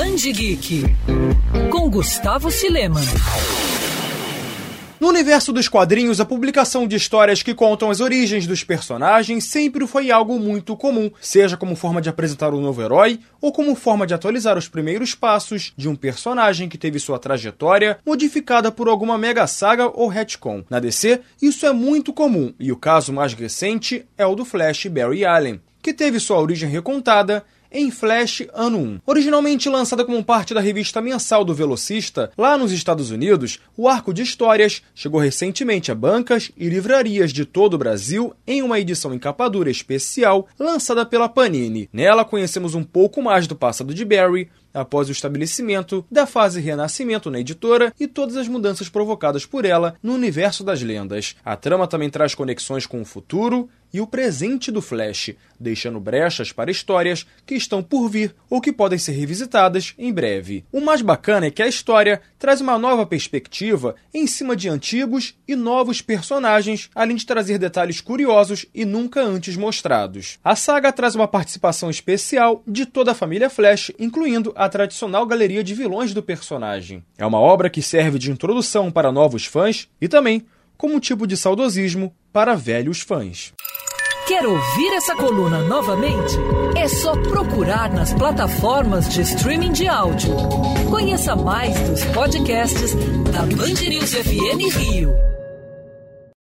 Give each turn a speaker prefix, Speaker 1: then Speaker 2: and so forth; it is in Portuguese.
Speaker 1: Band Geek com Gustavo Sileman.
Speaker 2: No universo dos quadrinhos, a publicação de histórias que contam as origens dos personagens sempre foi algo muito comum, seja como forma de apresentar um novo herói ou como forma de atualizar os primeiros passos de um personagem que teve sua trajetória modificada por alguma mega saga ou retcon. Na DC, isso é muito comum, e o caso mais recente é o do Flash Barry Allen, que teve sua origem recontada em Flash Ano 1. Originalmente lançada como parte da revista mensal do Velocista, lá nos Estados Unidos, o arco de histórias chegou recentemente a bancas e livrarias de todo o Brasil em uma edição em capa dura especial lançada pela Panini. Nela conhecemos um pouco mais do passado de Barry, após o estabelecimento da fase Renascimento na editora e todas as mudanças provocadas por ela no universo das lendas. A trama também traz conexões com o futuro e o presente do Flash, deixando brechas para histórias que estão por vir ou que podem ser revisitadas em breve. O mais bacana é que a história traz uma nova perspectiva em cima de antigos e novos personagens, além de trazer detalhes curiosos e nunca antes mostrados. A saga traz uma participação especial de toda a família Flash, incluindo a tradicional galeria de vilões do personagem. É uma obra que serve de introdução para novos fãs e também como um tipo de saudosismo para velhos fãs.
Speaker 1: Quer ouvir essa coluna novamente? É só procurar nas plataformas de streaming de áudio. Conheça mais dos podcasts da Band News FM Rio.